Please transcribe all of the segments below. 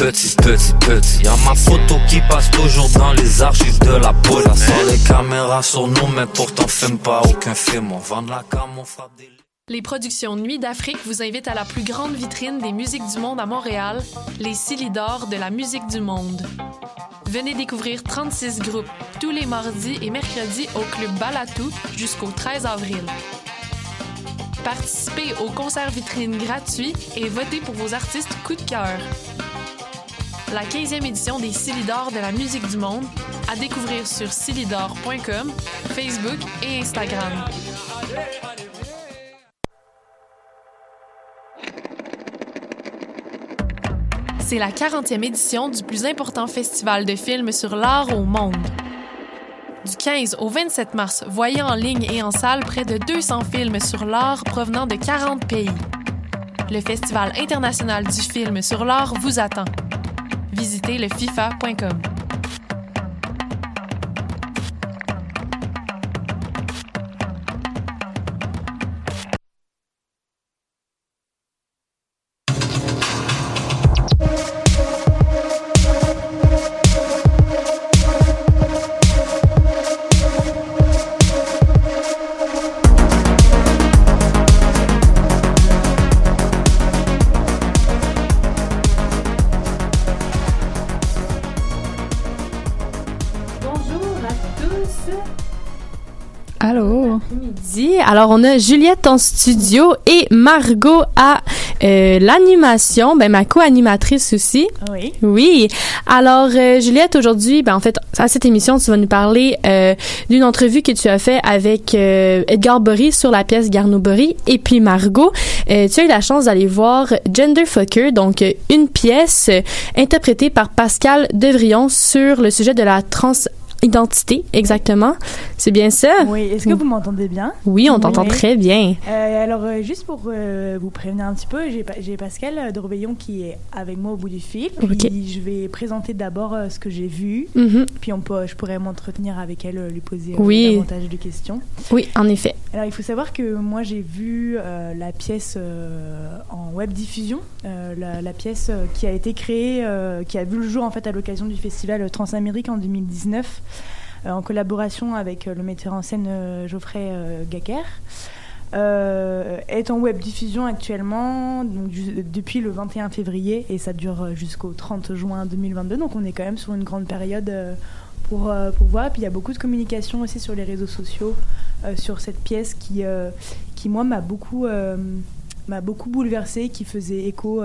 petit, petit, petit. Y'a ma photo qui passe toujours dans les archives de la police. Les caméras sur nous, mais pourtant pas aucun film. On vend. Les productions Nuit d'Afrique vous invitent à la plus grande vitrine des musiques du monde à Montréal, les Silidor de la musique du monde. Venez découvrir 36 groupes tous les mardis et mercredis au Club Balatou jusqu'au 13 avril. Participez au concert vitrine gratuit et votez pour vos artistes coup de cœur. La 15e édition des Silidor de la musique du monde à découvrir sur silidor.com, Facebook et Instagram. C'est la 40e édition du plus important festival de films sur l'art au monde. Du 15 au 27 mars, voyez en ligne et en salle près de 200 films sur l'art provenant de 40 pays. Le Festival international du film sur l'art vous attend. Visitez le FIFA.com. Alors, on a Juliette en studio et Margot à euh, l'animation, ben ma co-animatrice aussi. Oui. Oui. Alors, euh, Juliette, aujourd'hui, ben en fait, à cette émission, tu vas nous parler euh, d'une entrevue que tu as fait avec Edgar Bory sur la pièce Garneau Bory. Et puis, Margot, tu as eu la chance d'aller voir Gender Fucker, donc une pièce interprétée par Pascal Devrion sur le sujet de la trans identité, exactement. C'est bien ça? Oui. Est-ce que vous m'entendez bien? Oui, on t'entend très bien. Euh, alors, euh, juste pour euh, vous prévenir un petit peu, j'ai Pascal Dorveillon qui est avec moi au bout du fil. Puis je vais présenter d'abord ce que j'ai vu. Mm-hmm. Puis on peut, je pourrais m'entretenir avec elle, lui poser davantage de questions. Oui, en effet. Alors, il faut savoir que moi, j'ai vu la pièce en web diffusion, la, la, pièce qui a été créée, qui a vu le jour en fait à l'occasion du festival Transamérique en 2019. Euh, en collaboration avec euh, le metteur en scène euh, Geoffrey Gacker. est en web diffusion actuellement donc, depuis le 21 février et ça dure jusqu'au 30 juin 2022. Donc on est quand même sur une grande période pour, pour voir. Puis il y a beaucoup de communication aussi sur les réseaux sociaux sur cette pièce qui, qui moi, m'a beaucoup, m'a beaucoup bouleversée, qui faisait écho,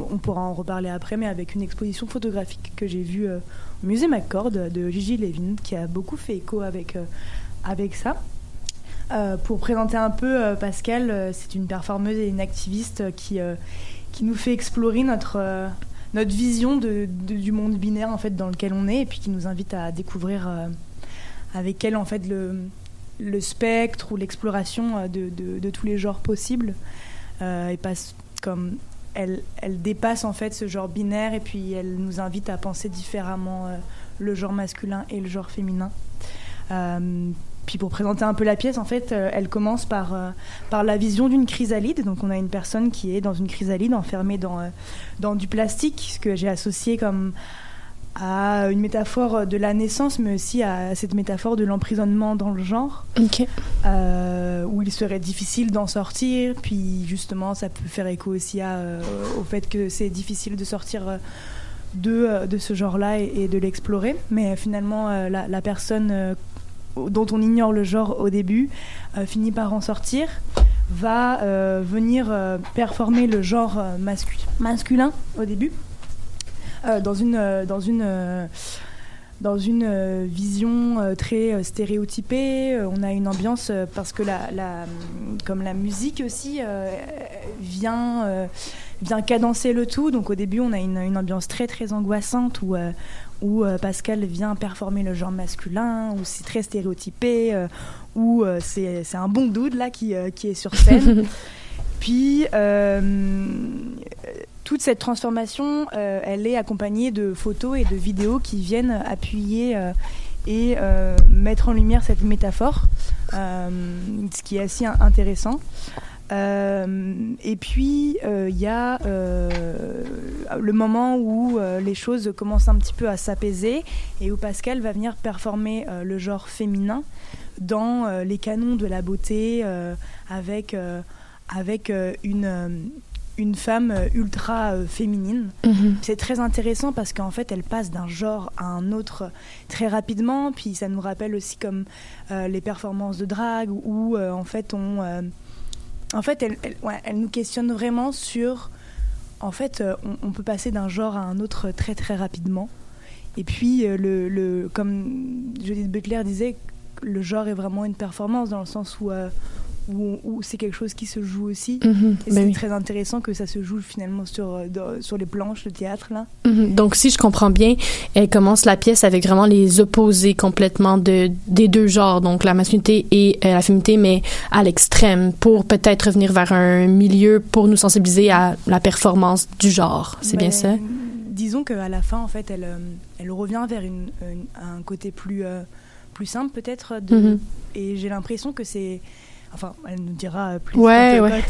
on pourra en reparler après, mais avec une exposition photographique que j'ai vue Musée McCord de Gigi Levin, qui a beaucoup fait écho avec, euh, avec ça. Euh, pour présenter un peu euh, Pascal, c'est une performeuse et une activiste qui, qui nous fait explorer notre, notre vision de, du monde binaire en fait, dans lequel on est et puis qui nous invite à découvrir avec elle en fait, le, le spectre ou l'exploration de, de, de, tous les genres possibles. et passe comme elle, dépasse en fait ce genre binaire et puis elle nous invite à penser différemment euh, le genre masculin et le genre féminin. Euh, puis pour présenter un peu la pièce, en fait, euh, elle commence par, la vision d'une chrysalide. Donc on a une personne qui est dans une chrysalide enfermée dans du plastique, ce que j'ai associé comme à une métaphore de la naissance, mais aussi à cette métaphore de l'emprisonnement dans le genre, euh, où il serait difficile d'en sortir. Puis justement, ça peut faire écho aussi euh, au fait que c'est difficile de sortir euh, de, de ce genre-là et, de l'explorer. Mais finalement, la, personne dont on ignore le genre au début finit par en sortir va venir performer le genre masculin au début dans une, euh, dans une euh, dans une vision très stéréotypée. On a une ambiance parce que la, la, comme la musique aussi vient, vient cadencer le tout. Donc au début, on a une, une ambiance très très angoissante où, où Pascal vient performer le genre masculin, où c'est très stéréotypé, où c'est un bon dude là qui, qui est sur scène. Puis toute cette transformation, euh, elle est accompagnée de photos et de vidéos qui viennent appuyer euh, et euh, mettre en lumière cette métaphore, ce qui est assez intéressant. et puis, il y a le moment où les choses commencent un petit peu à s'apaiser et où Pascal va venir performer le genre féminin dans les canons de la beauté avec, avec une une femme euh, ultra euh, féminine. Mhm. C'est très intéressant parce qu'en fait, elle passe d'un genre à un autre très rapidement. Puis ça nous rappelle aussi comme euh, les performances de drague où en fait on, en fait, elle, elle, nous questionne vraiment sur, en fait, on, peut passer d'un genre à un autre très très rapidement. Et puis le, le comme Judith Butler disait, le genre est vraiment une performance dans le sens où où, c'est quelque chose qui se joue aussi. Mhm. et bah c'est très intéressant que ça se joue finalement sur, euh, sur les planches de théâtre. Là. Mhm. Donc, si je comprends bien, elle commence la pièce avec vraiment les opposés complètement de, des deux genres, donc la masculinité et euh, la féminité, mais à l'extrême, pour peut-être revenir vers un milieu pour nous sensibiliser à la performance du genre. C'est bien ça? Disons qu'à la fin, en fait, elle, euh, elle revient vers une, un côté plus, plus simple peut-être. Mhm. Et j'ai l'impression que c'est Enfin, elle nous dira plus. Ouais, ouais.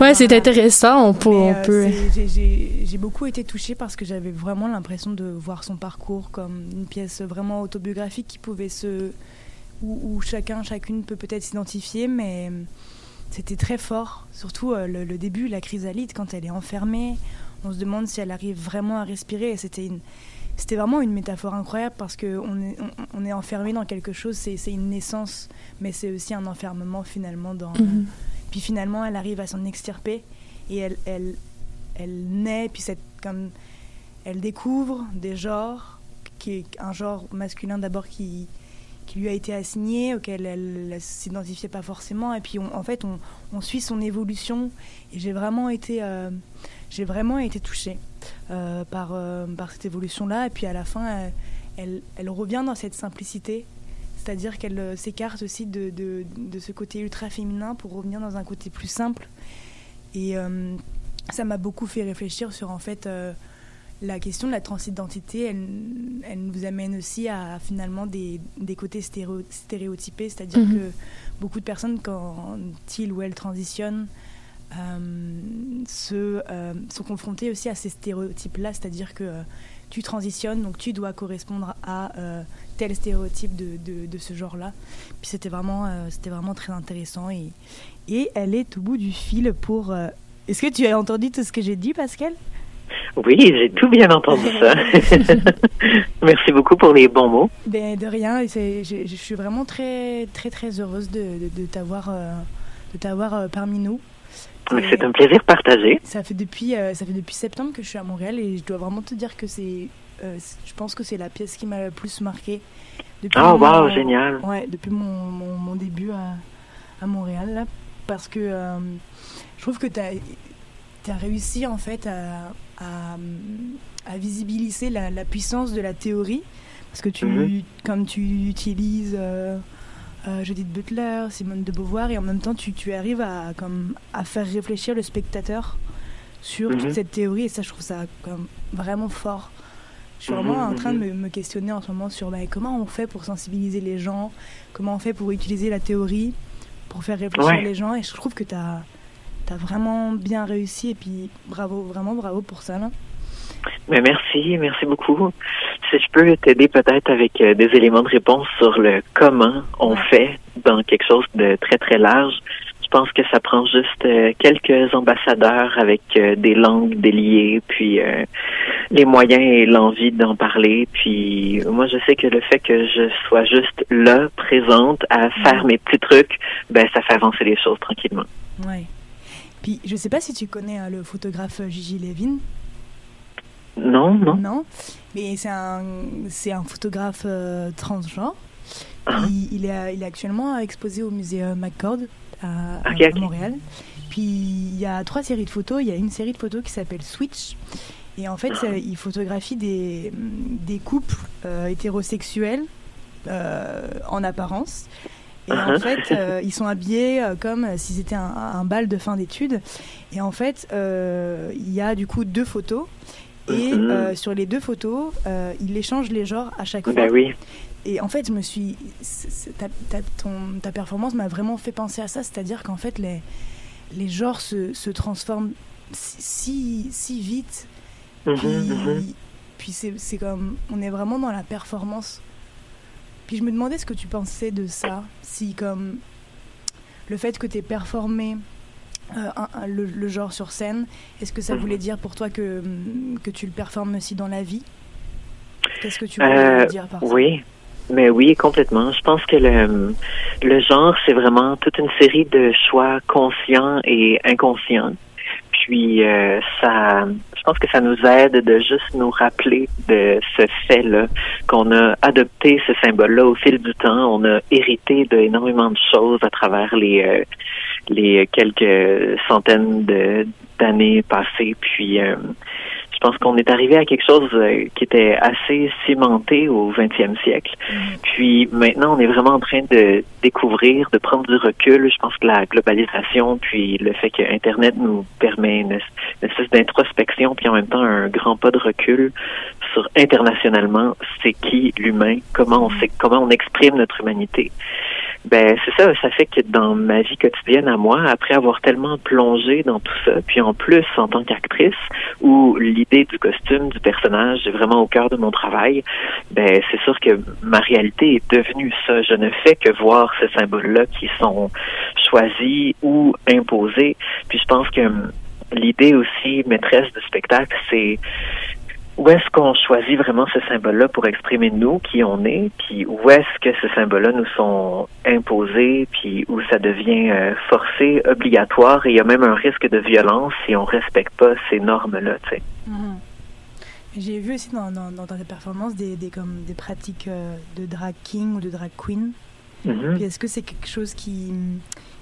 ouais, c'est intéressant. On peut. on euh, peut... J'ai beaucoup été touchée parce que j'avais vraiment l'impression de voir son parcours comme une pièce vraiment autobiographique qui pouvait se. où, chacun, chacune peut peut-être s'identifier, mais c'était très fort. Surtout euh, le, le, début, la chrysalide, quand elle est enfermée, on se demande si elle arrive vraiment à respirer. C'était une c'était vraiment une métaphore incroyable parce qu'on est, on, est enfermé dans quelque chose, c'est une naissance, mais c'est aussi un enfermement finalement. Dans, mhm. puis finalement, elle arrive à s'en extirper et elle, elle, elle naît, puis c'est comme elle découvre des genres, qui est un genre masculin d'abord qui, qui lui a été assigné, auquel elle ne s'identifiait pas forcément. Et puis en fait, on, on, suit son évolution. Et j'ai vraiment été, euh, j'ai vraiment été touchée. Euh, par, euh, par cette évolution-là. Et puis à la fin, elle, elle, revient dans cette simplicité, c'est-à-dire qu'elle euh, s'écarte aussi de, de, de, ce côté ultra féminin pour revenir dans un côté plus simple. Et ça m'a beaucoup fait réfléchir sur en fait la question de la transidentité. Elle, elle nous amène aussi à finalement des, des côtés stéréotypés, c'est-à-dire mhm. que beaucoup de personnes, quand ils ou elles transitionnent, euh, se, euh, sont confrontés aussi à ces stéréotypes-là, c'est-à-dire que euh, tu transitionnes, donc tu dois correspondre à tel stéréotype de, de, ce genre-là. Puis c'était vraiment, c'était vraiment très intéressant et, et elle est au bout du fil pour... Est-ce que tu as entendu tout ce que j'ai dit, Pascal? Oui, j'ai tout bien entendu ça. Merci beaucoup pour les bons mots. Ben, de rien, je, je, suis vraiment très très très heureuse de, de, de t'avoir de t'avoir parmi nous. C'est un plaisir partagé. Ça fait depuis euh, ça fait depuis septembre que je suis à Montréal et je dois vraiment te dire que c'est euh, je pense que c'est la pièce qui m'a le plus marqué. Depuis oh wow, génial. Ouais, depuis mon, mon, début à, à, Montréal là parce que euh, je trouve que tu as, as, réussi en fait à, à, à visibiliser la, la, puissance de la théorie parce que tu mhm. comme tu utilises euh, Judith Butler, Simone de Beauvoir, et en même temps tu, tu arrives à, comme, à faire réfléchir le spectateur sur toute mhm. cette théorie, et ça je trouve ça comme, vraiment fort. Je suis vraiment en train de mhm. me, questionner en ce moment sur bah, comment on fait pour sensibiliser les gens, comment on fait pour utiliser la théorie, pour faire réfléchir les gens, et je trouve que tu as, as, vraiment bien réussi, et puis bravo, vraiment bravo pour ça. Là. Mais merci, merci beaucoup. Si je peux t'aider peut-être avec euh, des éléments de réponse sur le comment on fait dans quelque chose de très très large, je pense que ça prend juste euh, quelques ambassadeurs avec euh, des langues déliées, puis les moyens et l'envie d'en parler. Puis moi, je sais que le fait que je sois juste là, présente, à faire mes petits trucs, ben ça fait avancer les choses tranquillement. Ouais. Puis je sais pas si tu connais le photographe Gigi Levin. Non, non. Non, mais c'est un, c'est un photographe euh, transgenre. Ah. Il, est, il est actuellement exposé au musée euh, McCord à, Montréal. Puis il y a trois séries de photos. Il y a une série de photos qui s'appelle Switch. Et en fait, ah. il photographie des, des couples euh, hétérosexuels en apparence. Et en uh-huh. fait, ils sont habillés comme s'ils étaient un, un, bal de fin d'études. Et en fait, il y a du coup deux photos. Et mhm. euh, sur les deux photos, euh, il échange les genres à chaque ben fois. oui. Et en fait, je me suis, ta, ta, ton, ta performance m'a vraiment fait penser à ça, c'est-à-dire qu'en fait, les, les genres se, se transforment si, si vite Mhm, Puis, mhm. puis c'est c'est comme, on est vraiment dans la performance. Puis je me demandais ce que tu pensais de ça, si comme le fait que tu aies performé euh, un- un- le, le genre sur scène, est-ce que ça Mhm. voulait dire pour toi que, hum, que tu le performes aussi dans la vie? Qu'est-ce que tu voulais Euh, dire par ça? Oui, mais oui, complètement. Je pense que le, le genre, c'est vraiment toute une série de choix conscients et inconscients. Puis euh, ça, je pense que ça nous aide de juste nous rappeler de ce fait-là, qu'on a adopté ce symbole-là au fil du temps. On a hérité d'énormément de choses à travers les euh, les quelques centaines d'années passées. Puis euh, je pense qu'on est arrivé à quelque chose euh, qui était assez cimenté au 20e siècle. Puis maintenant, on est vraiment en train de découvrir, de prendre du recul. Je pense que la globalisation, puis le fait que Internet nous permet une, une espèce d'introspection, puis en même temps un grand pas de recul sur internationalement, c'est qui l'humain, comment on sait, comment on exprime notre humanité. Ben c'est ça, ça fait que dans ma vie quotidienne à moi, après avoir tellement plongé dans tout ça, puis en plus en tant qu'actrice, où l'idée du costume, du personnage est vraiment au cœur de mon travail, ben c'est sûr que ma réalité est devenue ça. Je ne fais que voir ces symboles-là qui sont choisis ou imposés. Puis je pense que l'idée aussi maîtresse du spectacle, c'est où est-ce qu'on choisit vraiment ce symbole-là pour exprimer nous, qui on est, puis où est-ce que ces symboles-là nous sont imposés, puis où ça devient euh, forcé, obligatoire, et il y a même un risque de violence si on respecte pas ces normes-là, tu sais. Mhm. J'ai vu aussi dans, dans, dans tes performances des, des, comme, des pratiques euh, de drag king ou de drag queen. Mhm. Puis Est-ce que c'est quelque chose qui,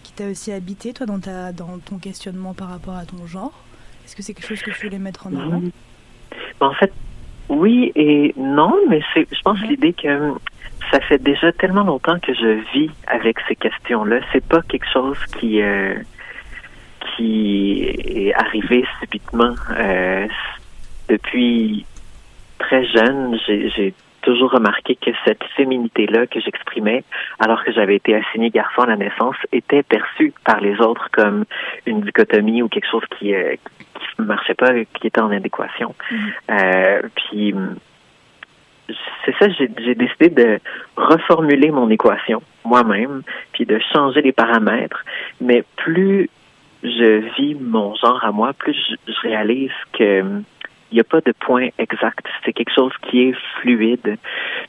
qui t'a aussi habité, toi, dans, ta, dans ton questionnement par rapport à ton genre? Est-ce que c'est quelque chose que tu voulais mettre en avant? Mhm. En fait, oui et non, mais c'est, je pense Mhm. l'idée que ça fait déjà tellement longtemps que je vis avec ces questions-là. C'est pas quelque chose qui euh, qui est arrivé subitement. Euh, depuis très jeune, j'ai, j'ai toujours remarqué que cette féminité-là que j'exprimais, alors que j'avais été assignée garçon à la naissance, était perçue par les autres comme une dichotomie ou quelque chose qui euh, qui marchait pas, qui était en adéquation. Euh, puis c'est ça, j'ai, décidé de reformuler mon équation moi-même, puis de changer les paramètres. Mais plus je vis mon genre à moi, plus je, je réalise que il n'y a pas de point exact. C'est quelque chose qui est fluide.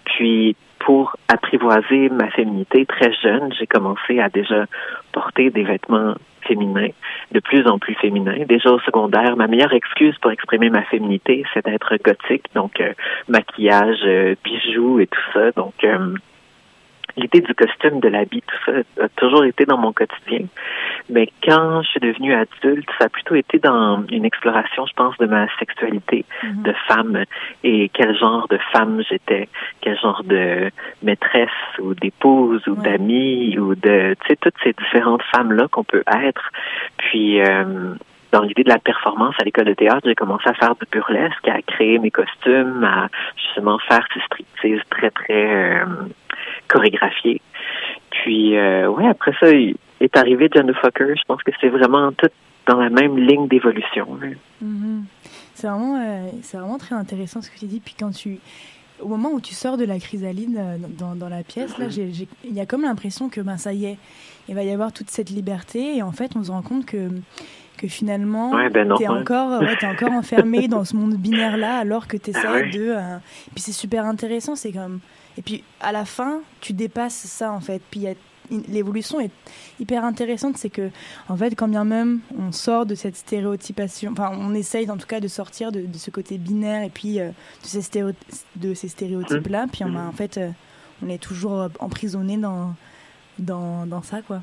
Puis pour apprivoiser ma féminité très jeune, j'ai commencé à déjà porter des vêtements féminins, de plus en plus féminins. Déjà au secondaire, ma meilleure excuse pour exprimer ma féminité, c'est d'être gothique, donc euh, maquillage, euh, bijoux et tout ça. Donc euh, l'idée du costume, de l'habit, tout ça a toujours été dans mon quotidien. Mais quand je suis devenue adulte, ça a plutôt été dans une exploration, je pense, de ma sexualité Mhm. de femme et quel genre de femme j'étais, quel genre de maîtresse ou d'épouse ou Ouais. d'amie ou de, tu sais, toutes ces différentes femmes-là qu'on peut être. Puis, euh, dans l'idée de la performance à l'école de théâtre, j'ai commencé à faire du burlesque, à créer mes costumes, à justement faire ces striptease très, très euh, chorégraphiés. Puis, euh, ouais, après ça, il est arrivé John Fucker. Je pense que c'est vraiment tout dans la même ligne d'évolution. Mhm. C'est vraiment, euh, c'est vraiment très intéressant ce que tu dis. Puis quand tu, au moment où tu sors de la chrysalide euh, dans, dans la pièce, là, j'ai- il y a comme l'impression que ben ça y est, il va y avoir toute cette liberté. Et en fait, on se rend compte que que finalement, Ouais, ben t'es encore, ouais, t'es encore enfermé dans ce monde binaire là, alors que t'essaies Ah ouais. de. euh, Puis c'est super intéressant. C'est comme. Et puis à la fin, tu dépasses ça en fait. Puis l'évolution est hyper intéressante, c'est que en fait, quand bien même on sort de cette stéréotypation, enfin on essaye en tout cas de sortir de, de ce côté binaire et puis euh, de ces, stéréotypes-là, puis on a, en fait euh, on est toujours emprisonné dans, dans, dans ça quoi.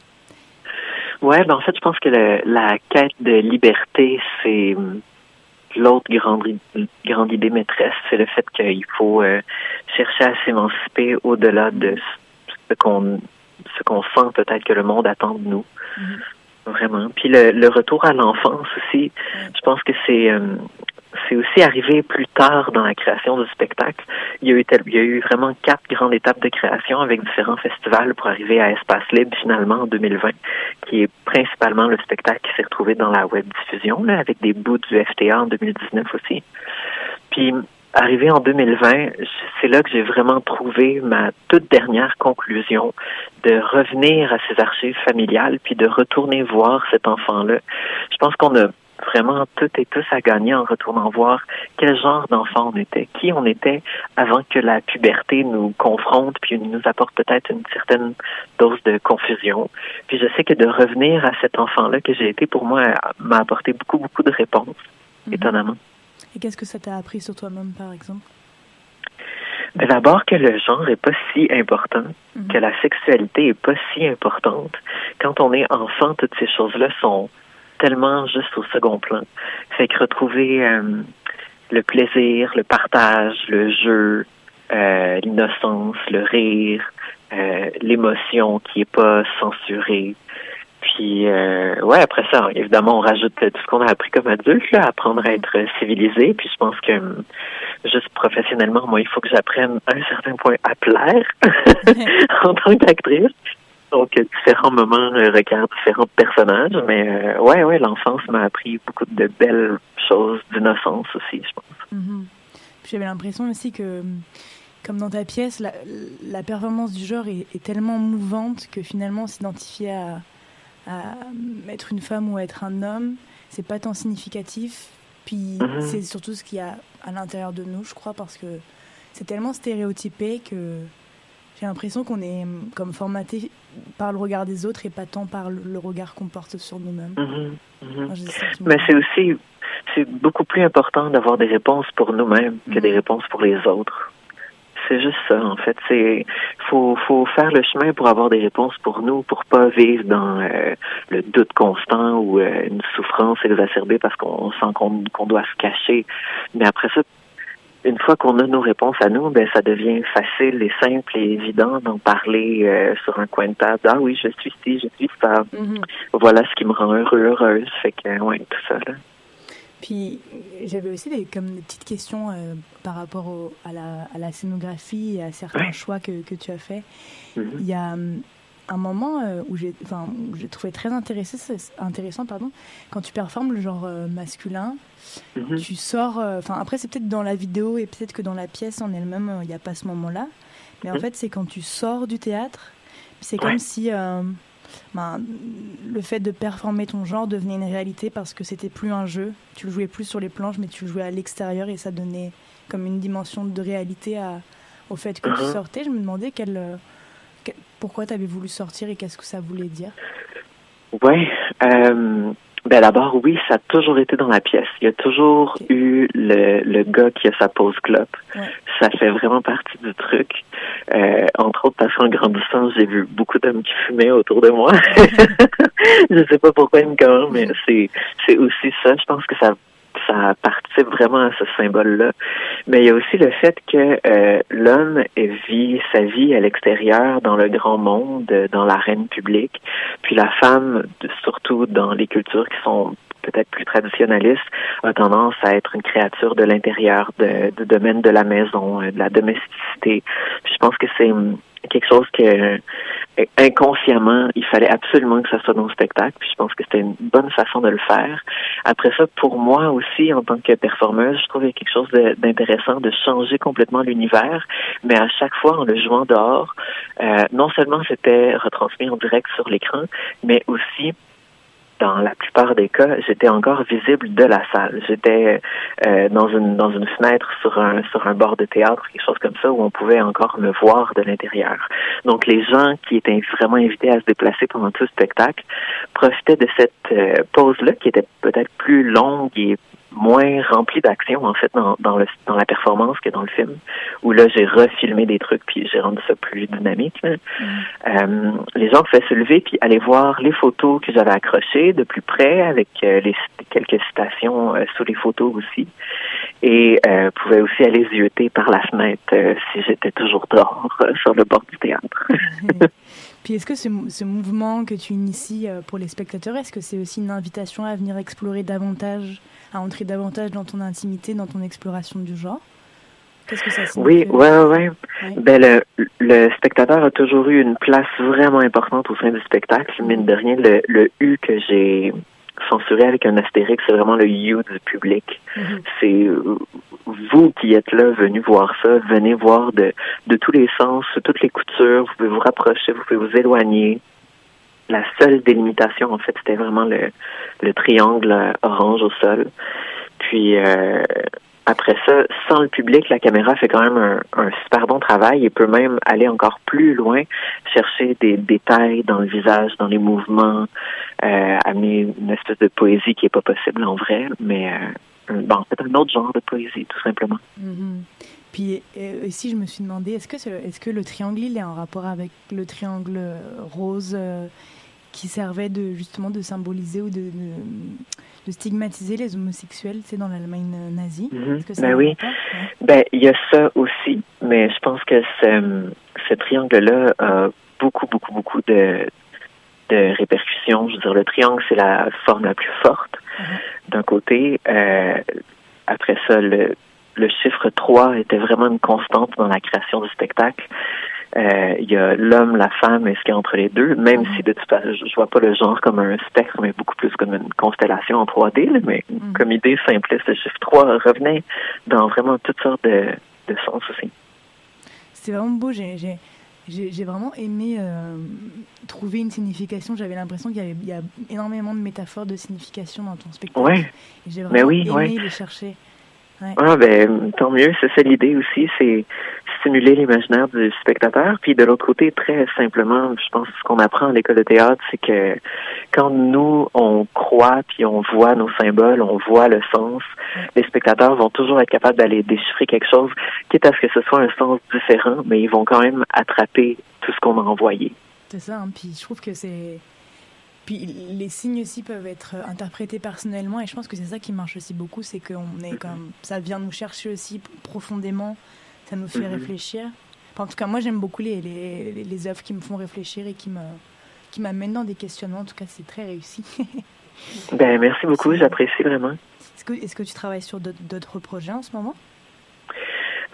Ouais, ben en fait, je pense que le- la quête de liberté, c'est hum, l'autre grande, grande idée maîtresse, c'est le fait qu'il faut euh, chercher à s'émanciper au-delà de ce qu'on ce qu'on sent peut-être que le monde attend de nous. Vraiment. Puis le, le retour à l'enfance aussi, je pense que c'est euh, c'est aussi arrivé plus tard dans la création du spectacle. Il y a eu il y a eu vraiment quatre grandes étapes de création avec différents festivals pour arriver à Espace Libre finalement en 2020, qui est principalement le spectacle qui s'est retrouvé dans la web diffusion là, avec des bouts du FTA en 2019 aussi. Puis arrivé en 2020, c'est là que j'ai vraiment trouvé ma toute dernière conclusion de revenir à ces archives familiales puis de retourner voir cet enfant-là. Je pense qu'on a vraiment toutes et tous à gagner en retournant voir quel genre d'enfant on était, qui on était avant que la puberté nous confronte puis nous apporte peut-être une certaine dose de confusion. Puis je sais que de revenir à cet enfant-là que j'ai été pour moi m'a apporté beaucoup beaucoup de réponses, mhm. étonnamment. Et qu'est-ce que ça t'a appris sur toi-même, par exemple? Ben, d'abord que le genre est pas si important, mhm. que la sexualité est pas si importante. Quand on est enfant, toutes ces choses-là sont tellement juste au second plan. Fait que retrouver euh, le plaisir, le partage, le jeu, euh, l'innocence, le rire, euh, l'émotion qui est pas censurée, puis, ouais, après ça, évidemment, on rajoute tout ce qu'on a appris comme adulte, là, apprendre à être civilisé. Puis, je pense que juste professionnellement, moi, il faut que j'apprenne à un certain point à plaire en tant qu'actrice. Donc, différents moments requièrent différents personnages. Mais, euh, ouais, ouais, l'enfance m'a appris beaucoup de belles choses, d'innocence aussi, je pense. Mm-hmm. J'avais l'impression aussi que comme dans ta pièce, la, la performance du genre est, est tellement mouvante que finalement s'identifier à, à être une femme ou être un homme, c'est pas tant significatif. Puis mhm. c'est surtout ce qu'il y a à l'intérieur de nous, je crois, parce que c'est tellement stéréotypé que j'ai l'impression qu'on est comme formaté par le regard des autres et pas tant par le regard qu'on porte sur nous-mêmes. Mhm. Mhm. Mais c'est aussi, c'est beaucoup plus important d'avoir des réponses pour nous-mêmes que des réponses pour les autres c'est juste ça, en fait. C'est faut faut faire le chemin pour avoir des réponses pour nous, pour pas vivre dans euh, le doute constant ou euh, une souffrance exacerbée parce qu'on sent qu'on qu'on doit se cacher. Mais après ça, une fois qu'on a nos réponses à nous, ben ça devient facile et simple et évident d'en parler euh, sur un coin de table. Ah oui, je suis ci, je suis ça. Mm-hmm. Voilà ce qui me rend heureux, heureuse. Fait que ouais, tout ça là. Puis j'avais aussi des, comme des petites questions euh, par rapport à, la, à, la, scénographie et à certains choix que, que, tu as fait. Mm-hmm. Il y a hum, un moment euh, où j'ai enfin, trouvé très intéressant, intéressant pardon, quand tu performes le genre euh, masculin. Mm-hmm. Tu sors, enfin après c'est peut-être dans la vidéo et peut-être que dans la pièce en elle-même il n'y a pas ce moment-là, mais en mm-hmm. fait c'est quand tu sors du théâtre, c'est comme si ben, le fait de performer ton genre devenait une réalité parce que c'était plus un jeu. Tu le jouais plus sur les planches, mais tu le jouais à l'extérieur et ça donnait comme une dimension de réalité à, au fait que tu uh-huh. sortais. Je me demandais quel, euh, pourquoi tu avais voulu sortir et qu'est-ce que ça voulait dire? Ouais. Euh, ben d'abord, oui, ça a toujours été dans la pièce. Il y a toujours eu le, le gars qui a sa pause clope. Ça fait vraiment partie du truc. Euh, entre autres parce qu'en grandissant, j'ai vu beaucoup d'hommes qui fumaient autour de moi. je sais pas pourquoi encore, mais c'est c'est aussi ça. Je pense que ça ça participe vraiment à ce symbole-là. Mais il y a aussi le fait que euh, l'homme vit sa vie à l'extérieur, dans le grand monde, dans l'arène publique, puis la femme, surtout dans les cultures qui sont peut-être plus traditionnalistes, a tendance à être une créature de l'intérieur, de domaine de la maison, euh, de la domesticité. Je pense que c'est quelque chose que inconsciemment, il fallait absolument que ça soit dans le spectacle. Puis je pense que c'était une bonne façon de le faire. Après ça, pour moi aussi, en tant que performeuse, je trouvais quelque chose d'intéressant de, changer complètement l'univers, mais à chaque fois en le jouant dehors, euh, non seulement c'était retransmis en direct sur l'écran, mais aussi dans la plupart des cas, j'étais encore visible de la salle. J'étais euh, dans une dans une fenêtre sur un sur un bord de théâtre, quelque chose comme ça, où on pouvait encore me voir de l'intérieur. Donc les gens qui étaient vraiment invités à se déplacer pendant tout le spectacle profitaient de cette euh, pause là qui était peut-être plus longue et moins rempli d'action en fait dans, dans, le, dans la performance que dans le film où là j'ai refilmé des trucs puis j'ai rendu ça plus dynamique mm. euh, les gens pouvaient se lever puis aller voir les photos que j'avais accrochées de plus près avec euh, les quelques citations euh, sous les photos aussi. Et euh, pouvaient aussi aller zioter par la fenêtre si j'étais toujours dehors sur le bord du théâtre Puis est-ce que ce, ce, mouvement que tu inities pour les spectateurs, est-ce que c'est aussi une invitation à venir explorer davantage à entrer davantage dans ton intimité, dans ton exploration du genre? Qu'est-ce que ça signifie? Oui, ouais, ouais. Ben, le, le, spectateur a toujours eu une place vraiment importante au sein du spectacle. Mine de rien, le, le U que j'ai censuré avec un astérix, c'est vraiment le you du public. Mhm. C'est euh, vous qui êtes là, venus voir ça, venez voir de, de tous les sens, toutes les coutures, vous pouvez vous rapprocher, vous pouvez vous éloigner. La seule délimitation, en fait, c'était vraiment le, le triangle euh, orange au sol. Puis euh, après ça, sans le public, la caméra fait quand même un, super bon travail et peut même aller encore plus loin, chercher des détails dans le visage, dans les mouvements, euh, amener une espèce de poésie qui est pas possible en vrai, mais euh, bon, en fait un autre genre de poésie, tout simplement. Mhm. Puis euh, ici, je me suis demandé, est-ce que, ce- est-ce que le triangle, il est en rapport avec le triangle euh, rose euh, qui servait de, justement de symboliser ou de, de, de stigmatiser les homosexuels, c'est dans l'Allemagne euh, nazie Mhm. Que Ben oui. Ouais. Ben, il y a ça aussi, mais je pense que ce, triangle-là a beaucoup, beaucoup, beaucoup de, de répercussions. Je veux dire, le triangle, c'est la forme la plus forte d'un côté. Euh, après ça, le, le chiffre 3 était vraiment une constante dans la création du spectacle. Euh, Il y a l'homme, la femme et ce qu'il y a entre les deux, même Mhm. si de toute façon, je vois pas le genre comme un spectre, mais beaucoup plus comme une constellation en 3D, là, mais Mhm. comme idée simpliste, le chiffre 3 revenait dans vraiment toutes sortes de, de sens aussi. C'était vraiment beau. J'ai, j'ai, j'ai, j'ai vraiment aimé euh, trouver une signification. J'avais l'impression qu'il y, avait, il y a énormément de métaphores de signification dans ton spectacle. Ouais. Et j'ai Mais vraiment oui, aimé ouais. les chercher. Ah ben tant mieux, c'est ça l'idée aussi, c'est stimuler l'imaginaire du spectateur. Puis de l'autre côté, très simplement, je pense que ce qu'on apprend à l'école de théâtre, c'est que quand nous on croit puis on voit nos symboles, on voit le sens, les spectateurs vont toujours être capables d'aller déchiffrer quelque chose, quitte à ce que ce soit un sens différent, mais ils vont quand même attraper tout ce qu'on a envoyé. C'est ça. hein. Puis je trouve que c'est. Puis les signes aussi peuvent être interprétés personnellement et je pense que c'est ça qui marche aussi beaucoup, c'est qu'on est comme ça vient nous chercher aussi profondément, ça nous fait Mhm. réfléchir. Enfin, en tout cas, moi j'aime beaucoup les, les, les- œuvres qui me font réfléchir et qui me qui m'amènent dans des questionnements. En tout cas, c'est très réussi. Ben merci beaucoup, j'apprécie vraiment. est-ce que est-ce que tu travailles sur d'autres projets en ce moment?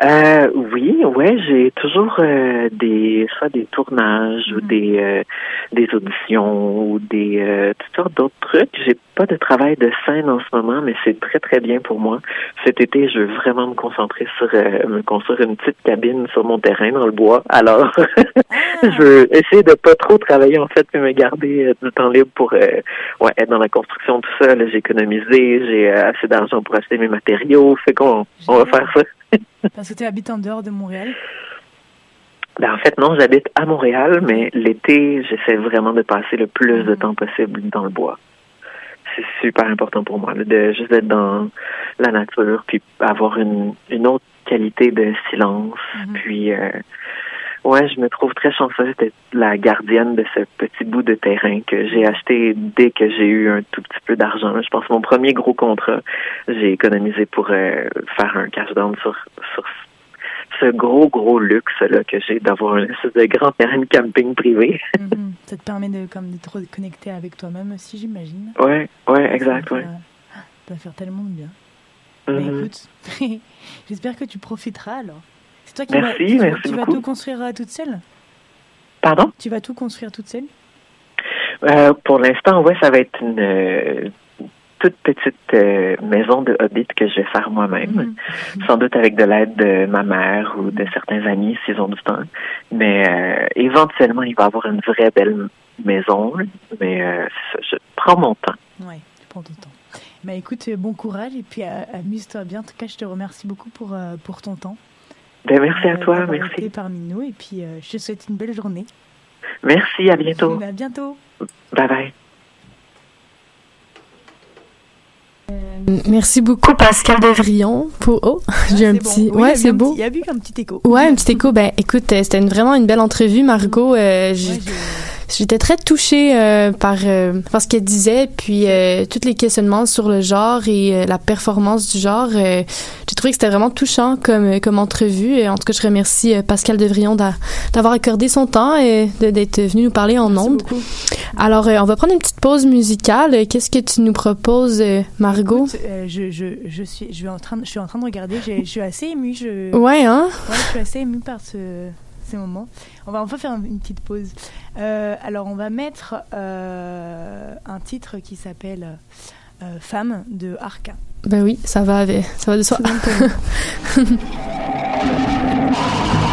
Euh, oui, ouais, j'ai toujours euh, des soit des tournages ou Mhm. des euh, des auditions ou des euh, toutes sortes d'autres trucs. J'ai pas de travail de scène en ce moment, mais c'est très très bien pour moi. Cet été, je veux vraiment me concentrer sur euh, me construire une petite cabine sur mon terrain dans le bois. Alors, je veux essayer de pas trop travailler en fait, mais me garder euh, du temps libre pour euh, ouais être dans la construction tout ça. J'ai économisé, j'ai assez d'argent pour acheter mes matériaux. Fait qu'on on va faire ça. Parce que tu habites en dehors de Montréal? Ben, en fait, non, j'habite à Montréal, mais l'été, j'essaie vraiment de passer le plus de Mhm. temps possible dans le bois. C'est super important pour moi, de juste être dans la nature, puis avoir une, une autre qualité de silence. Mhm. Puis, euh, ouais, je me trouve très chanceuse d'être la gardienne de ce petit bout de terrain que j'ai acheté dès que j'ai eu un tout petit peu d'argent. Je pense que mon premier gros contrat, j'ai économisé pour euh, faire un cash down sur, sur ce gros, gros luxe là que j'ai d'avoir un de grand terrain de camping privé. Mhm. Ça te permet de comme de te reconnecter avec toi-même aussi, j'imagine. ouais, ouais, exact, ouais. doit- Ça doit faire tellement de bien. Bah, Mhm. écoute, j'espère que tu profiteras alors. Toi qui Merci, vas, tu, merci tu vas tout construire euh, toute seule Pardon? Tu vas tout construire toute seule? Euh, pour l'instant, ouais, ça va être une euh, toute petite euh, maison de hobbit que je vais faire moi-même. Mhm. Sans doute avec de l'aide de ma mère ou de certains amis s'ils ont du temps. Mais euh, éventuellement, il va y avoir une vraie belle maison. Mais euh, je prends mon temps. Ouais, tu prends ton temps. Bah écoute, euh, bon courage et puis euh, amuse-toi bien. En tout cas, je te remercie beaucoup pour, euh, pour ton temps. Ben, merci à euh, toi, merci. été parmi nous et puis euh, je te souhaite une belle journée. Merci, à bientôt. À bientôt. Bye bye. Merci beaucoup Pascal Devrillon pour oh j'ai un petit bon. Oui, ouais c'est un beau petit- Il y a eu un petit écho. ouais un petit écho ben écoute euh, c'était vraiment une belle entrevue Margot euh, Ouais, J'étais très touchée euh, par, euh, par ce qu'elle disait, puis euh, tous les questionnements sur le genre et la performance du genre. J'ai trouvé que c'était vraiment touchant comme, comme entrevue. Et en tout cas, je remercie Pascal Devrillon d'a- d'avoir accordé son temps et d'être venu nous parler en ondes. Alors, on va prendre une petite pause musicale. Qu'est-ce que tu nous proposes, Margot? Écoute, je, je, je, suis, je, vais en train de, je suis en train de regarder. j'ai- Je suis assez émue. Je, Ouais, hein? Ouais, je suis assez émue par ce, ces moments. On va enfin faire une petite pause. Euh, alors, on va mettre euh, un titre qui s'appelle euh, Femme de Arca. Ben oui, ça va avec, ça va de soi.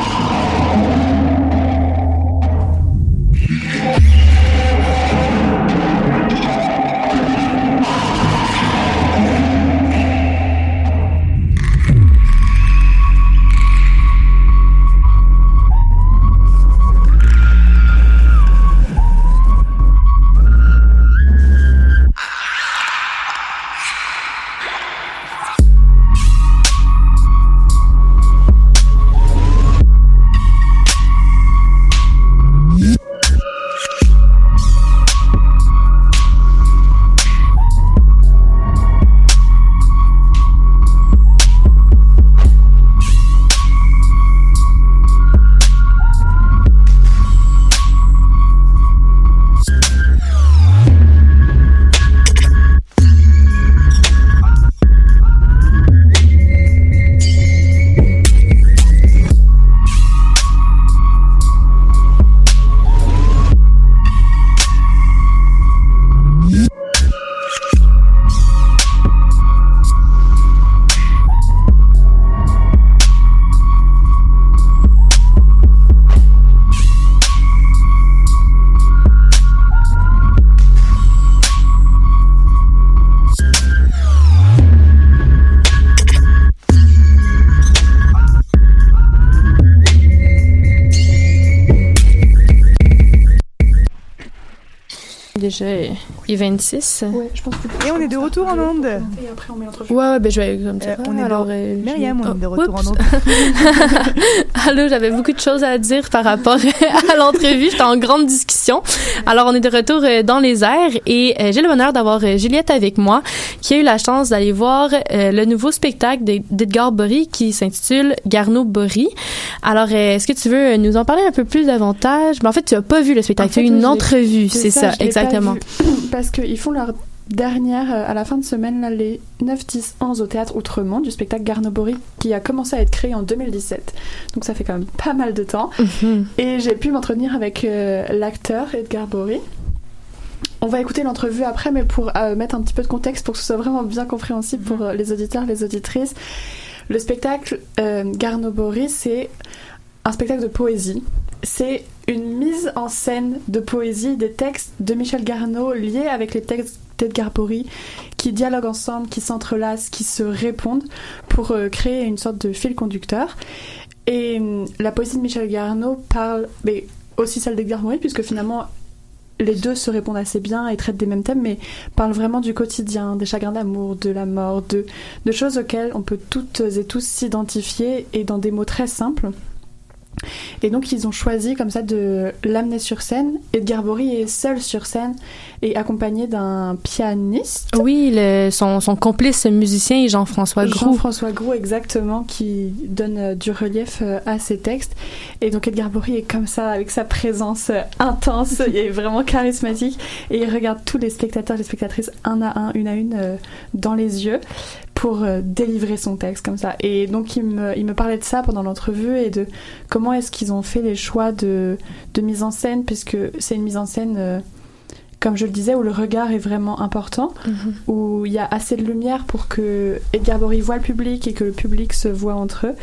déjà il est 26. Ouais, je pense que Et on est de retour en onde. Après on met l'entrevue. Ouais, ouais, ben je vais comme ça. Euh, on est alors, euh, Myriam, on est de retour en onde. Allô, j'avais beaucoup de choses à dire par rapport à l'entrevue. J'étais en grande discussion. Alors, on est de retour euh, dans les airs et euh, j'ai le bonheur d'avoir euh, Juliette avec moi qui a eu la chance d'aller voir le nouveau spectacle d'Edgar Bory qui s'intitule Garneau Bory. Alors, est-ce que tu veux nous en parler un peu plus davantage? Mais en fait, tu n'as pas vu le spectacle, tu as eu une entrevue, c'est ça, exactement. Parce qu'ils font leur dernière, à la fin de semaine, là, les 9, 10, 11 au théâtre Outremont du spectacle Garnobori qui a commencé à être créé en 2017. Donc ça fait quand même pas mal de temps. Mhm. Et j'ai pu m'entretenir avec euh, l'acteur Edgar Bory. On va écouter l'entrevue après, mais pour euh, mettre un petit peu de contexte pour que ce soit vraiment bien compréhensible pour euh, les auditeurs, les auditrices. Le spectacle Garnobori, c'est un spectacle de poésie. C'est une mise en scène de poésie des textes de Michel Garneau liés avec les textes d'Edgar Bory qui dialoguent ensemble, qui s'entrelacent, qui se répondent pour euh, créer une sorte de fil conducteur. Et hum, la poésie de Michel Garneau parle, mais aussi celle d'Edgar Morin, puisque finalement les deux se répondent assez bien et traitent des mêmes thèmes, mais parlent vraiment du quotidien, des chagrins d'amour, de la mort, de, de choses auxquelles on peut toutes et tous s'identifier et dans des mots très simples. Et donc ils ont choisi comme ça de l'amener sur scène. Edgar Bory est seul sur scène et accompagné d'un pianiste. Oui, son, son, complice musicien est Jean-François Grou. Jean-François Grou, exactement, qui donne euh, du relief euh, à ses textes. Et donc Edgar Bory est comme ça, avec sa présence euh, intense et vraiment charismatique. Et il regarde tous les spectateurs, les spectatrices, un à un, une à une, dans les yeux pour euh, délivrer son texte comme ça. Et donc il me, il me parlait de ça pendant l'entrevue et de comment est-ce qu'ils ont fait les choix de, de mise en scène, puisque c'est une mise en scène euh, comme je le disais, où le regard est vraiment important, mhm. où il y a assez de lumière pour que Edgar Bory voit le public et que le public se voit entre eux.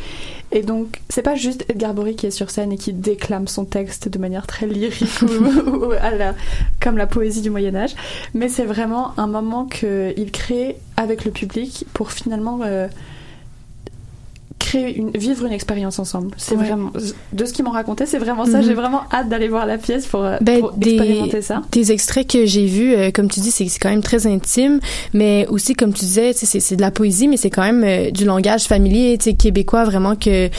Et donc, c'est pas juste Edgar Bory qui est sur scène et qui déclame son texte de manière très lyrique ou, comme la poésie du Moyen Âge, mais c'est vraiment un moment qu'il crée avec le public pour finalement euh, une, vivre une expérience ensemble. C'est vraiment de ce qu'ils m'ont raconté, c'est vraiment ça. Mhm. J'ai vraiment hâte d'aller voir la pièce pour, euh, ben, expérimenter ça. Des extraits que j'ai vus, euh, comme tu dis, c'est quand même très intime, mais aussi comme tu disais, c'est de la poésie, mais c'est quand même euh, du langage familier, québécois, vraiment que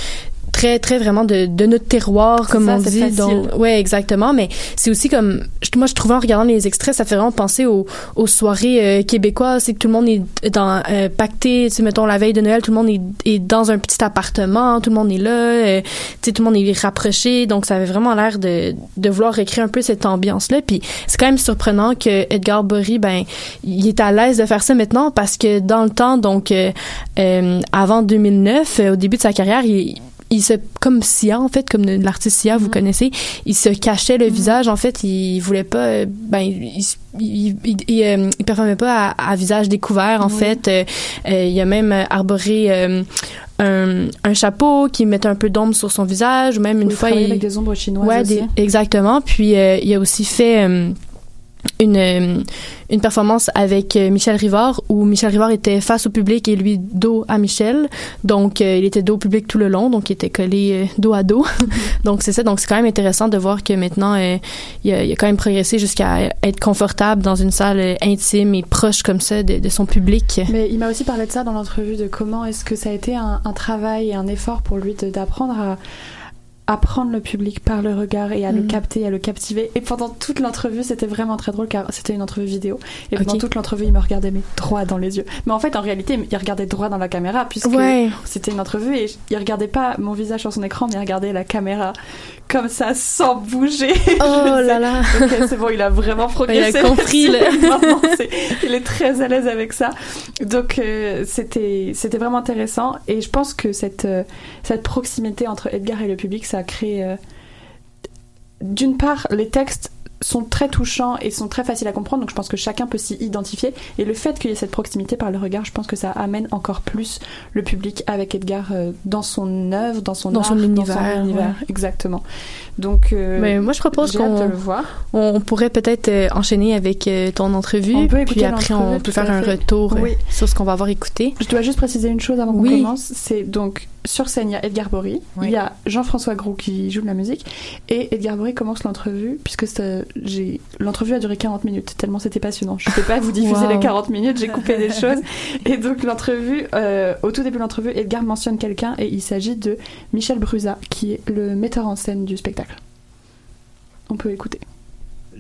très très vraiment de, de notre terroir comme on dit. donc ouais exactement. Mais c'est aussi comme moi je trouvais en regardant les extraits ça fait vraiment penser aux, aux soirées euh, québécoises. C'est que tout le monde est dans euh, pacté tu sais mettons la veille de Noël tout le monde est, est dans un petit appartement tout le monde est là euh, tu sais tout le monde est rapproché. Donc ça avait vraiment l'air de de vouloir recréer un peu cette ambiance là puis c'est quand même surprenant que Edgar Bory ben il est à l'aise de faire ça maintenant parce que dans le temps donc euh, avant 2009 au début de sa carrière il il se comme Sia en fait comme l'artiste Sia vous mm-hmm. connaissez il se cachait le mm-hmm. visage en fait il voulait pas euh, ben il il, il, il, euh, performait pas à, visage découvert en fait euh, il a même arboré un, un, chapeau qui mettait un peu d'ombre sur son visage ou même une fois il avec des ombres chinoises ouais, aussi. exactement puis il a aussi fait une une performance avec euh, Michel Rivard où Michel Rivard était face au public et lui dos à Michel. Donc euh, il était dos au public tout le long, donc il était collé euh, dos à dos. donc c'est ça. Donc c'est quand même intéressant de voir que maintenant il a, quand même progressé jusqu'à être confortable dans une salle intime et proche comme ça de, de son public. Mais il m'a aussi parlé de ça dans l'entrevue de comment est-ce que ça a été un, un travail et un effort pour lui d'apprendre à apprendre le public par le regard et à le mm. capter, à le captiver. Et pendant toute l'entrevue, c'était vraiment très drôle car c'était une entrevue vidéo. Et pendant toute l'entrevue, il me regardait mais droit dans les yeux. Mais en fait, en réalité, il regardait droit dans la caméra puisque c'était une entrevue et il regardait pas mon visage sur son écran, mais il regardait la caméra comme ça sans bouger. Oh là là. c'est bon, il a vraiment progressé. Il a compris. il est très à l'aise avec ça. Donc euh, c'était c'était vraiment intéressant et je pense que cette euh, cette proximité entre Edgar et le public, ça a créé euh, d'une part les textes sont très touchants et sont très faciles à comprendre, donc je pense que chacun peut s'y identifier. Et le fait qu'il y ait cette proximité par le regard, je pense que ça amène encore plus le public avec Edgar euh, dans son œuvre, dans son dans art, son univers, dans son univers. exactement. Donc, euh, mais moi je propose qu'on on pourrait peut-être enchaîner avec ton entrevue, on peut puis après on peut faire un retour sur ce qu'on va avoir écouté. Je dois juste préciser une chose avant qu'on commence, c'est donc sur scène, il y a Edgar Bory, il y a Jean-François Gros qui joue de la musique, et Edgar Bory commence l'entrevue, puisque l'entrevue a duré 40 minutes, tellement c'était passionnant. Je ne peux pas vous diffuser les 40 minutes, j'ai coupé des choses. Et donc l'entrevue, euh, au tout début de l'entrevue, Edgar mentionne quelqu'un, et il s'agit de Michel Brusa, qui est le metteur en scène du spectacle. On peut écouter.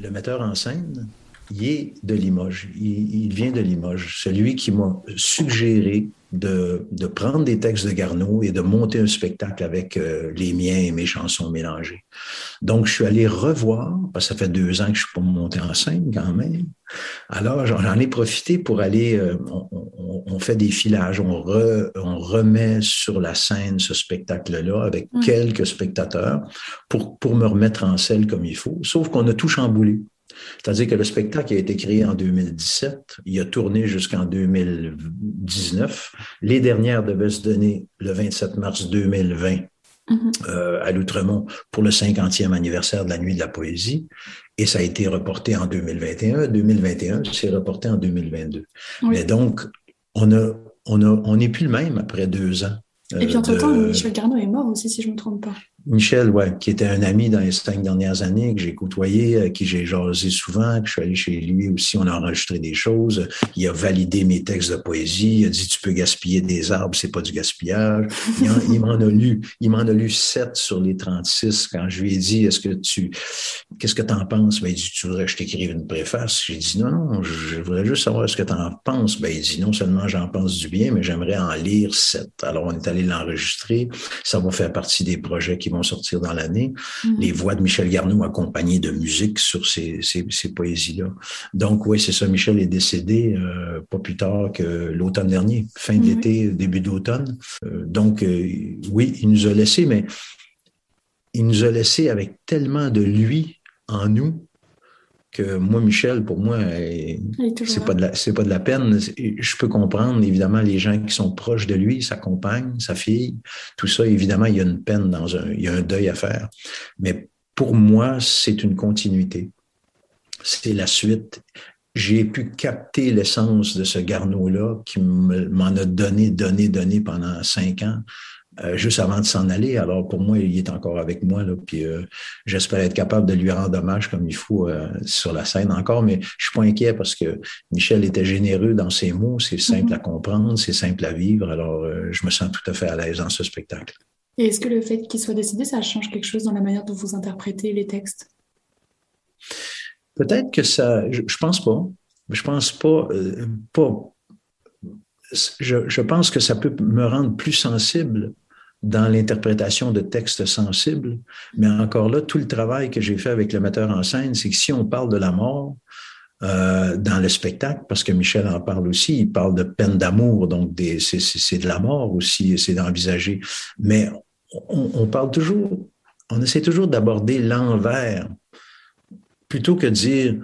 Le metteur en scène, il est de Limoges, il, il vient de Limoges, celui qui m'a suggéré de, de, prendre des textes de Garneau et de monter un spectacle avec euh, les miens et mes chansons mélangées. Donc, je suis allé revoir, parce que ça fait deux ans que je suis pas monté en scène quand même. Alors, j'en ai profité pour aller, euh, on, on, fait des filages, on, on, remet sur la scène ce spectacle-là avec quelques spectateurs pour, pour me remettre en scène comme il faut. Sauf qu'on a tout chamboulé. C'est-à-dire que le spectacle a été créé en 2017, il a tourné jusqu'en 2019. Les dernières devaient se donner le 27 mars 2020 mm-hmm. euh, à l'Outremont pour le 50e anniversaire de la Nuit de la Poésie. Et ça a été reporté en 2021. 2021, c'est reporté en 2022. Mais donc, on a, on a, on n'est plus le même après deux ans. Et puis entre-temps, Michel Garneau est mort aussi, si je ne me trompe pas. Michel, ouais, qui était un ami dans les cinq dernières années, que j'ai côtoyé, à qui j'ai jasé souvent, que je suis allé chez lui aussi, on a enregistré des choses. Il a validé mes textes de poésie. Il a dit, tu peux gaspiller des arbres, c'est pas du gaspillage. Il, m'en a lu, il m'en a lu sept sur les 36 quand je lui ai dit, est-ce que tu, qu'est-ce que tu en penses? Ben, il dit, tu voudrais que je t'écrive une préface? J'ai dit, non, non, je voudrais juste savoir ce que tu en penses. Ben, il dit, non seulement j'en pense du bien, mais j'aimerais en lire sept. Alors, on est allé l'enregistrer. Ça va faire partie des projets qui vont sortir dans l'année. Mhm. Les voix de Michel Garneau accompagnées de musique sur ces, ces, ces poésies-là. Donc, oui, c'est ça. Michel est décédé euh, pas plus tard que l'automne dernier, fin de l'été, début d'automne. Euh, donc, euh, oui, il nous a laissé, mais il nous a laissé avec tellement de lui en nous que moi, Michel, pour moi, c'est pas de la, c'est pas de la peine. Je peux comprendre, évidemment, les gens qui sont proches de lui, sa compagne, sa fille, tout ça, évidemment, il y a une peine dans un, il y a un deuil à faire. Mais pour moi, c'est une continuité. C'est la suite. J'ai pu capter l'essence de ce Garneau-là qui m'en a donné, donné, donné pendant cinq ans. Euh, juste avant de s'en aller. Alors pour moi, il est encore avec moi, là, puis euh, j'espère être capable de lui rendre hommage comme il faut euh, sur la scène encore, mais je suis pas inquiet parce que Michel était généreux dans ses mots, c'est simple mm-hmm. à comprendre, c'est simple à vivre, alors je me sens tout à fait à l'aise dans ce spectacle. Et est-ce que le fait qu'il soit décédé, ça change quelque chose dans la manière dont vous interprétez les textes? Peut-être que ça, je, je, pense pas, je pense pas, pas je, je, pense que ça peut me rendre plus sensible dans l'interprétation de textes sensibles. Mais encore là, tout le travail que j'ai fait avec le metteur en scène, c'est que si on parle de la mort euh, dans le spectacle, parce que Michel en parle aussi, il parle de peine d'amour, donc c'est de la mort aussi, c'est d'envisager. Mais on, parle toujours, on essaie toujours d'aborder l'envers plutôt que de dire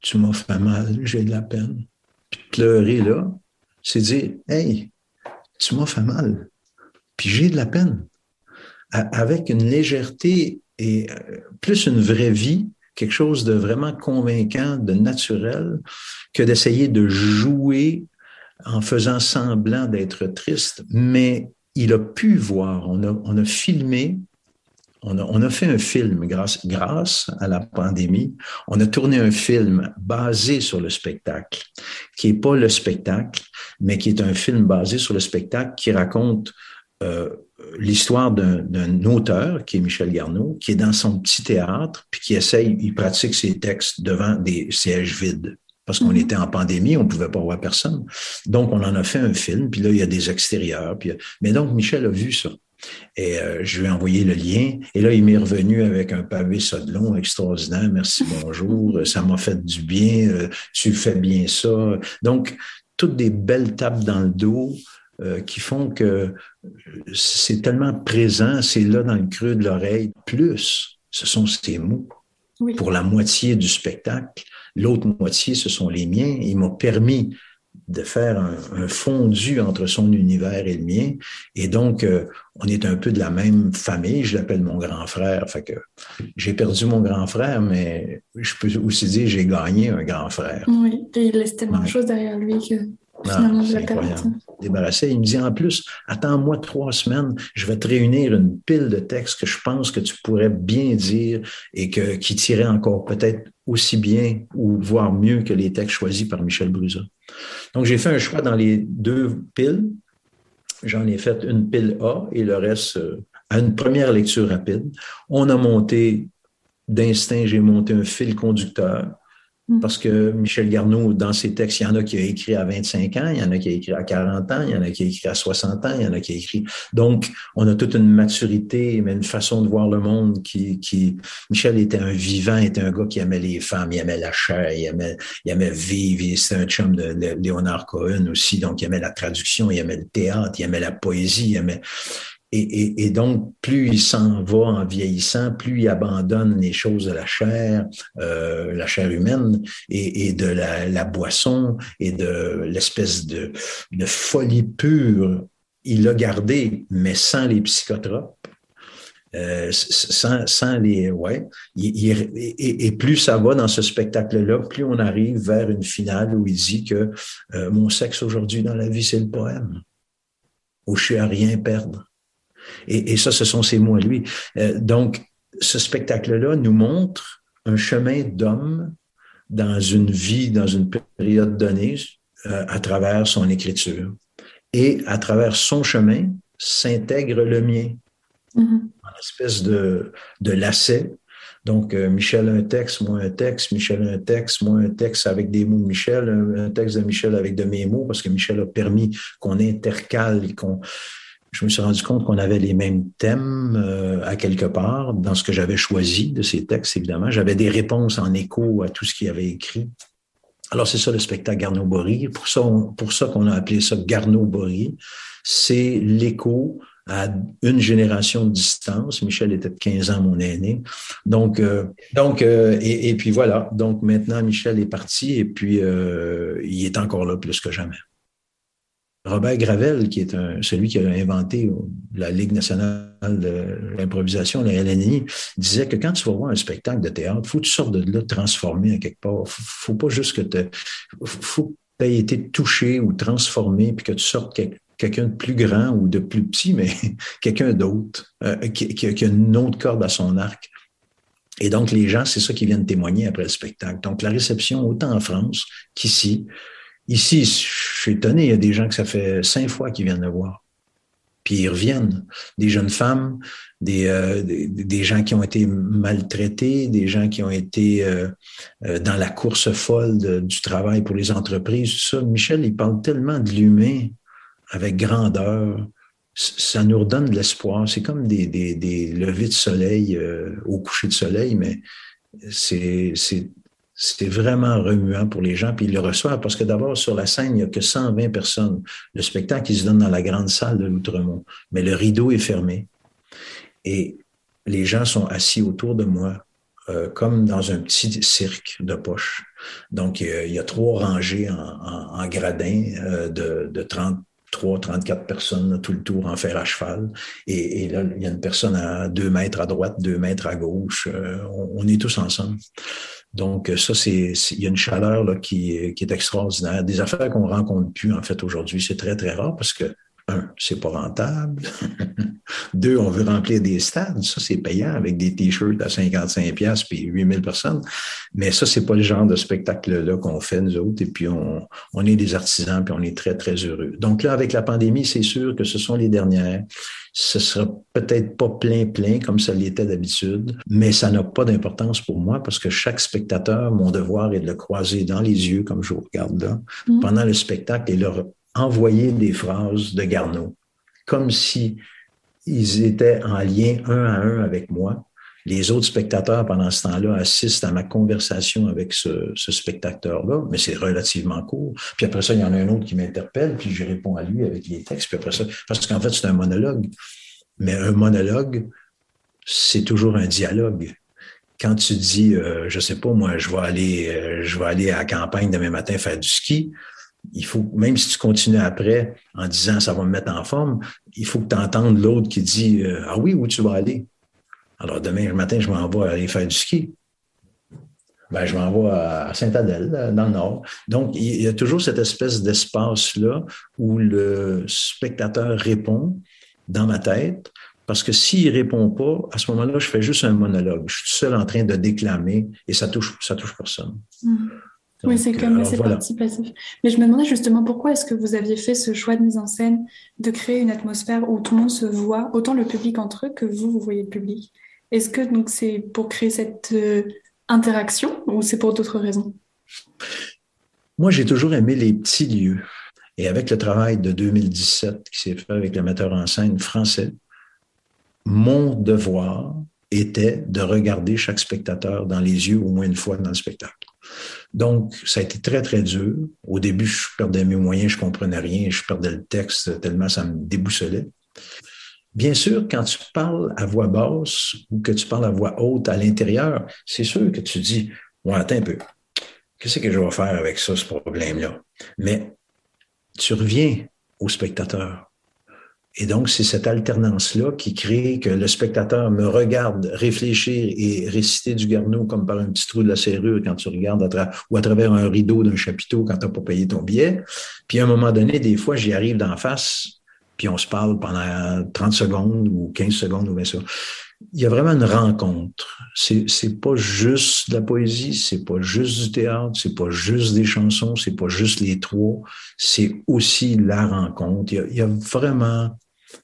tu m'as fait mal, j'ai de la peine. Puis pleurer là, c'est dire hey, tu m'as fait mal, j'ai de la peine. avec une légèreté et euh, plus une vraie vie, quelque chose de vraiment convaincant, de naturel, que d'essayer de jouer en faisant semblant d'être triste, mais il a pu voir, on a, on a filmé, on a, on a, fait un film grâce, grâce à la pandémie, on a tourné un film basé sur le spectacle, qui est pas le spectacle, mais qui est un film basé sur le spectacle qui raconte euh, l'histoire d'un auteur, qui est Michel Garneau, qui est dans son petit théâtre, puis qui essaye, il pratique ses textes devant des sièges vides parce qu'on mhm. était en pandémie, on pouvait pas voir personne. Donc, on en a fait un film, puis là, il y a des extérieurs. Puis, mais donc, Michel a vu ça. Et euh, je lui ai envoyé le lien. Et là, il m'est revenu avec un pavé Sodelon extraordinaire. Merci, bonjour. Ça m'a fait du bien. Euh, tu fais bien ça. Donc, toutes des belles tapes dans le dos euh, qui font que c'est tellement présent, c'est là dans le creux de l'oreille. Plus, ce sont ces mots. Pour la moitié du spectacle, L'autre moitié, ce sont les miens. Il m'a permis de faire un, fondu entre son univers et le mien. Et donc, euh, on est un peu de la même famille. Je l'appelle mon grand frère. Fait que j'ai perdu mon grand frère, mais je peux aussi dire j'ai gagné un grand frère. Oui, et il laisse tellement de choses derrière lui que ah, Débarrassé. Il me dit en plus, attends-moi trois semaines, je vais te réunir une pile de textes que je pense que tu pourrais bien dire et que, qui tiraient encore peut-être aussi bien ou voire mieux que les textes choisis par Michel Brusa. Donc, j'ai fait un choix dans les deux piles. J'en ai fait une pile A et le reste euh, à une première lecture rapide. On a monté d'instinct, j'ai monté un fil conducteur. Parce que Michel Garneau, dans ses textes, il y en a qui a écrit à 25 ans, il y en a qui a écrit à 40 ans, il y en a qui a écrit à 60 ans, il y en a qui a écrit. Donc, on a toute une maturité, mais une façon de voir le monde qui, qui, Michel était un vivant, était un gars qui aimait les femmes, il aimait la chair, il aimait, il aimait vivre, c'était un chum de Léonard Cohen aussi, donc il aimait la traduction, il aimait le théâtre, il aimait la poésie, il aimait, et, donc, plus il s'en va en vieillissant, plus il abandonne les choses de la chair, euh, la chair humaine, et, de la, boisson, et de l'espèce de, folie pure. Il l'a gardé, mais sans les psychotropes. Euh, sans, les ouais et, plus ça va dans ce spectacle là plus on arrive vers une finale où il dit que euh, mon sexe aujourd'hui dans la vie c'est le poème où je suis à rien perdre et, ça, ce sont ses mots à lui. Euh, donc, ce spectacle-là nous montre un chemin d'homme dans une vie, dans une période donnée, euh, à travers son écriture. Et à travers son chemin s'intègre le mien. Mm-hmm. Une espèce de, de lacet. Donc, euh, Michel a un texte, moi un texte, Michel a un texte, moi un texte avec des mots de Michel, un, un texte de Michel avec de mes mots, parce que Michel a permis qu'on intercale, qu'on je me suis rendu compte qu'on avait les mêmes thèmes euh, à quelque part dans ce que j'avais choisi de ces textes, évidemment. J'avais des réponses en écho à tout ce qu'il avait écrit. Alors, c'est ça le spectacle Garneau-Bory. Pour ça, pour ça qu'on a appelé ça Garneau-Bory. C'est l'écho à une génération de distance. Michel était de 15 ans mon aîné. Donc, euh, donc euh, et, et, puis voilà. Donc maintenant, Michel est parti et puis il est encore là plus que jamais. Robert Gravel, qui est celui qui a inventé la Ligue nationale de l'improvisation, la LNI, disait que quand tu vas voir un spectacle de théâtre, faut que tu sortes de là transformé à quelque part. Faut, pas juste que tu faut aies été touché ou transformé puis que tu sortes quelqu'un de plus grand ou de plus petit, mais quelqu'un d'autre, euh, qui, qui, a une autre corde à son arc. Et donc, les gens, c'est ça qui viennent témoigner après le spectacle. Donc, la réception, autant en France qu'ici, Ici, je suis étonné, il y a des gens que ça fait cinq fois qu'ils viennent le voir. Puis ils reviennent. Des jeunes femmes, des, euh, des, gens qui ont été maltraités, des gens qui ont été euh, euh, dans la course folle du travail pour les entreprises, tout ça. Michel, il parle tellement de l'humain avec grandeur. Ça nous redonne de l'espoir. C'est comme des, des, levées de soleil au coucher de soleil, mais c'est c'est vraiment remuant pour les gens, puis ils le reçoivent parce que d'abord, sur la scène, il n'y a que 120 personnes. Le spectacle, il se donne dans la grande salle de l'Outremont, mais le rideau est fermé. Et les gens sont assis autour de moi, euh, comme dans un petit cirque de poche. Donc, il y a, trois rangées en, en, gradin euh, de, de 33, 34 personnes tout le tour en fer à cheval. Et, là, il y a une personne à deux mètres à droite, deux mètres à gauche. Euh, on, est tous ensemble. Donc, ça, c'est, il y a une chaleur là, qui, qui est extraordinaire. Des affaires qu'on rencontre plus, en fait, aujourd'hui. C'est très, très rare parce que un, c'est pas rentable. Deux, on veut remplir des stades. Ça, c'est payant avec des t-shirts à 55 pièces puis 8000 personnes. Mais ça, c'est pas le genre de spectacle-là qu'on fait, nous autres. Et puis, on, on est des artisans puis on est très, très heureux. Donc là, avec la pandémie, c'est sûr que ce sont les dernières. Ce sera peut-être pas plein, plein comme ça l'était d'habitude, mais ça n'a pas d'importance pour moi parce que chaque spectateur, mon devoir est de le croiser dans les yeux, comme je vous regarde là, mmh. pendant le spectacle et leur envoyer des phrases de Garneau, comme si ils étaient en lien un à un avec moi. Les autres spectateurs, pendant ce temps-là, assistent à ma conversation avec ce, spectateur-là, mais c'est relativement court. Puis après ça, il y en a un autre qui m'interpelle, puis je réponds à lui avec les textes. Puis après ça, parce qu'en fait, c'est un monologue. Mais un monologue, c'est toujours un dialogue. Quand tu dis, euh, je sais pas, moi, je vais aller, euh, je vais aller à la campagne demain matin faire du ski, il faut, même si tu continues après en disant ça va me mettre en forme, il faut que tu entendes l'autre qui dit euh, Ah oui, où tu vas aller? Alors demain matin, je m'en vais aller faire du ski. Ben, je m'en vais à Saint-Adèle, dans le nord. Donc, il y a toujours cette espèce d'espace-là où le spectateur répond dans ma tête. Parce que s'il répond pas, à ce moment-là, je fais juste un monologue. Je suis seul en train de déclamer et ça touche, ça touche personne. Mmh oui, c'est comme assez participatif. Mais je me demandais justement pourquoi est-ce que vous aviez fait ce choix de mise en scène, de créer une atmosphère où tout le monde se voit, autant le public entre eux que vous, vous voyez le public? Est-ce que donc c'est pour créer cette euh, interaction ou c'est pour d'autres raisons? Moi, j'ai toujours aimé les petits lieux. Et avec le travail de 2017 qui s'est fait avec le metteur en scène français, mon devoir était de regarder chaque spectateur dans les yeux au moins une fois dans le spectacle. Donc, ça a été très, très dur. Au début, je perdais mes moyens, je comprenais rien, je perdais le texte tellement ça me déboussolait. Bien sûr, quand tu parles à voix basse ou que tu parles à voix haute à l'intérieur, c'est sûr que tu dis, ouais, attends un peu. Qu'est-ce que je vais faire avec ça, ce problème-là? Mais tu reviens au spectateur. Et donc, c'est cette alternance-là qui crée que le spectateur me regarde réfléchir et réciter du Garneau comme par un petit trou de la serrure quand tu regardes à ou à travers un rideau d'un chapiteau quand tu n'as pas payé ton billet. Puis à un moment donné, des fois, j'y arrive d'en face, puis on se parle pendant 30 secondes ou 15 secondes ou bien ça. Il y a vraiment une rencontre. C'est, c'est pas juste de la poésie, c'est pas juste du théâtre, c'est pas juste des chansons, c'est pas juste les trois, c'est aussi la rencontre. Il y a, il y a vraiment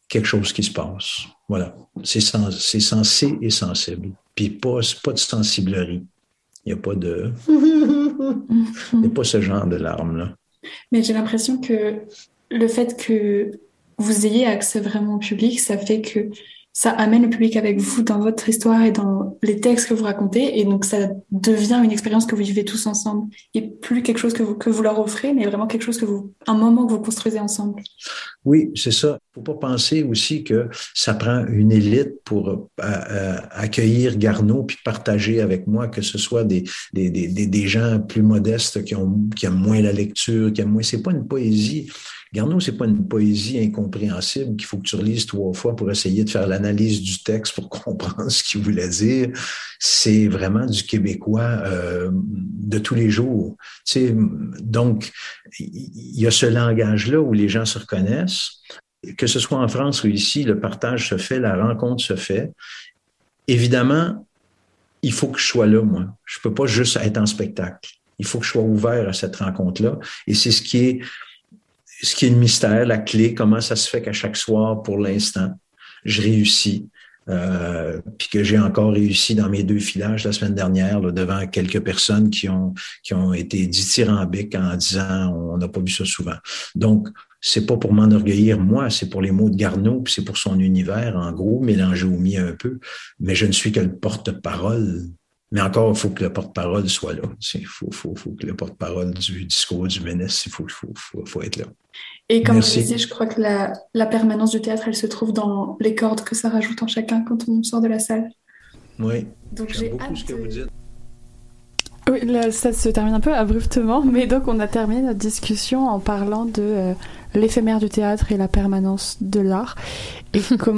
quelque chose qui se passe. Voilà. C'est c'est sensé et sensible. Puis pas, pas de sensiblerie. Il n'y a pas de. Il n'y a pas ce genre de larmes-là. Mais j'ai l'impression que le fait que vous ayez accès vraiment au public, ça fait que ça amène le public avec vous dans votre histoire et dans les textes que vous racontez. Et donc, ça devient une expérience que vous vivez tous ensemble. Et plus quelque chose que vous, que vous leur offrez, mais vraiment quelque chose que vous, un moment que vous construisez ensemble. Oui, c'est ça. Faut pas penser aussi que ça prend une élite pour euh, euh, accueillir Garneau puis partager avec moi, que ce soit des, des, des, des gens plus modestes qui, ont, qui aiment moins la lecture, qui aiment moins. C'est pas une poésie Garneau, c'est pas une poésie incompréhensible qu'il faut que tu relises trois fois pour essayer de faire l'analyse du texte pour comprendre ce qu'il voulait dire. C'est vraiment du québécois euh, de tous les jours. Tu sais, donc, il y a ce langage-là où les gens se reconnaissent. Que ce soit en France ou ici, le partage se fait, la rencontre se fait. Évidemment, il faut que je sois là, moi. Je peux pas juste être en spectacle. Il faut que je sois ouvert à cette rencontre-là. Et c'est ce qui est ce qui est le mystère, la clé, comment ça se fait qu'à chaque soir, pour l'instant, je réussis. Euh, puis que j'ai encore réussi dans mes deux filages la semaine dernière devant quelques personnes qui ont qui ont été dithyrambiques en disant on n'a pas vu ça souvent. Donc c'est pas pour m'enorgueillir moi, c'est pour les mots de Garneau, c'est pour son univers en gros mélangé au mien un peu. Mais je ne suis que le porte-parole Mais encore, il faut que le porte-parole soit là. Il faut, faut, faut, que le porte-parole du discours du ministre, il faut, faut, faut, faut être là. Et comme je disais, je crois que la, la, permanence du théâtre, elle se trouve dans les cordes que ça rajoute en chacun quand on sort de la salle. Oui. Donc j'ai beaucoup ce que vous dites. Oui, là, ça se termine un peu abruptement, mais donc on a terminé notre discussion en parlant de euh, l'éphémère du théâtre et la permanence de l'art et comment